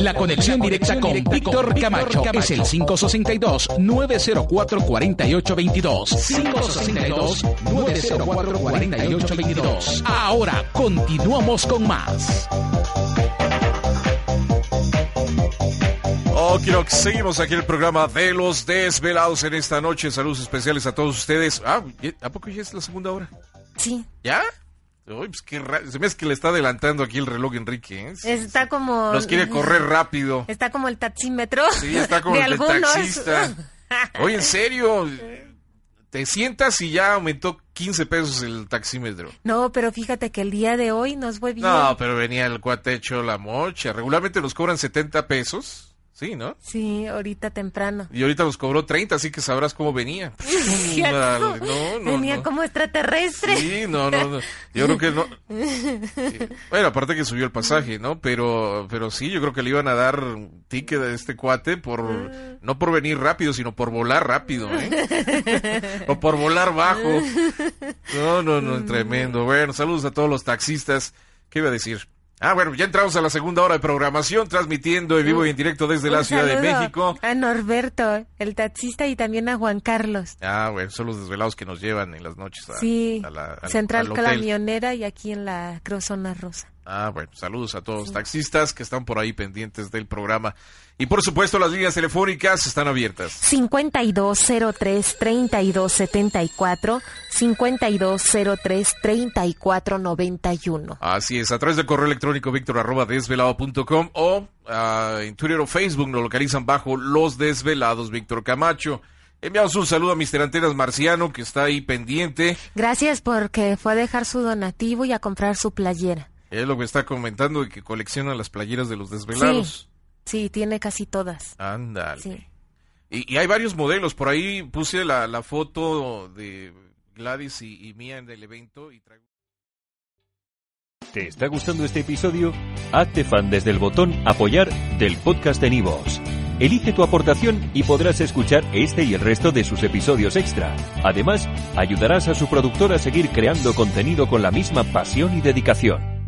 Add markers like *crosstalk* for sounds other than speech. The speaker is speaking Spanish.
La conexión directa con Víctor Camacho es el 562-904-4822. 562-904-4822. Ahora continuamos con más. Que seguimos aquí el programa de los desvelados en esta noche. Saludos especiales a todos ustedes. Ah, ¿a poco ya es la segunda hora? Sí. ¿Ya? Uy, pues qué ra- Se me hace que le está adelantando aquí el reloj Enrique. ¿eh? Está como. Nos quiere correr rápido. Está como el taxímetro. Sí, está como de el algunos. taxista. *laughs* Oye, en serio, te sientas y ya aumentó 15 pesos el taxímetro. No, pero fíjate que el día de hoy nos fue bien. No, pero venía el cuate hecho la mocha. Regularmente nos cobran 70 pesos. Sí, ¿no? Sí, ahorita temprano. Y ahorita nos cobró 30, así que sabrás cómo venía. *laughs* No, no, Venía como extraterrestre. Sí, no, no, no. Yo creo que no. Bueno, aparte que subió el pasaje, ¿no? Pero, pero sí, yo creo que le iban a dar ticket a este cuate por, no por venir rápido, sino por volar rápido, ¿eh? o por volar bajo. *laughs* No, no, no, tremendo. Bueno, saludos a todos los taxistas. ¿Qué iba a decir? Ah, bueno, ya entramos a la segunda hora de programación, transmitiendo en vivo y en directo desde la Ciudad de México. A Norberto, el taxista, y también a Juan Carlos. Ah, bueno, son los desvelados que nos llevan en las noches a, Sí, a la- al- Central al hotel. Camionera y aquí en la Cruz Zona Rosa. Ah, bueno, saludos a todos los taxistas que están por ahí pendientes del programa. Y por supuesto, las líneas telefónicas están abiertas. 5203-3274, 5203-3491. Así es, a través del correo electrónico víctor arroba desvelado.com o ah, en Twitter o Facebook nos localizan bajo Los Desvelados Víctor Camacho. Enviamos un saludo a Mr. Antenas Marciano que está ahí pendiente. Gracias porque fue a dejar su donativo y a comprar su playera. Es lo que está comentando de que colecciona las playeras de los desvelados. Sí, tiene casi todas. Ándale. Sí. Y, y hay varios modelos. Por ahí puse la, la foto de Gladys y, y mía en el evento. Y traigo... ¿Te está gustando este episodio? Hazte fan desde el botón Apoyar del podcast de Nivos. Elige tu aportación y podrás escuchar este y el resto de sus episodios extra. Además, ayudarás a su productor a seguir creando contenido con la misma pasión y dedicación.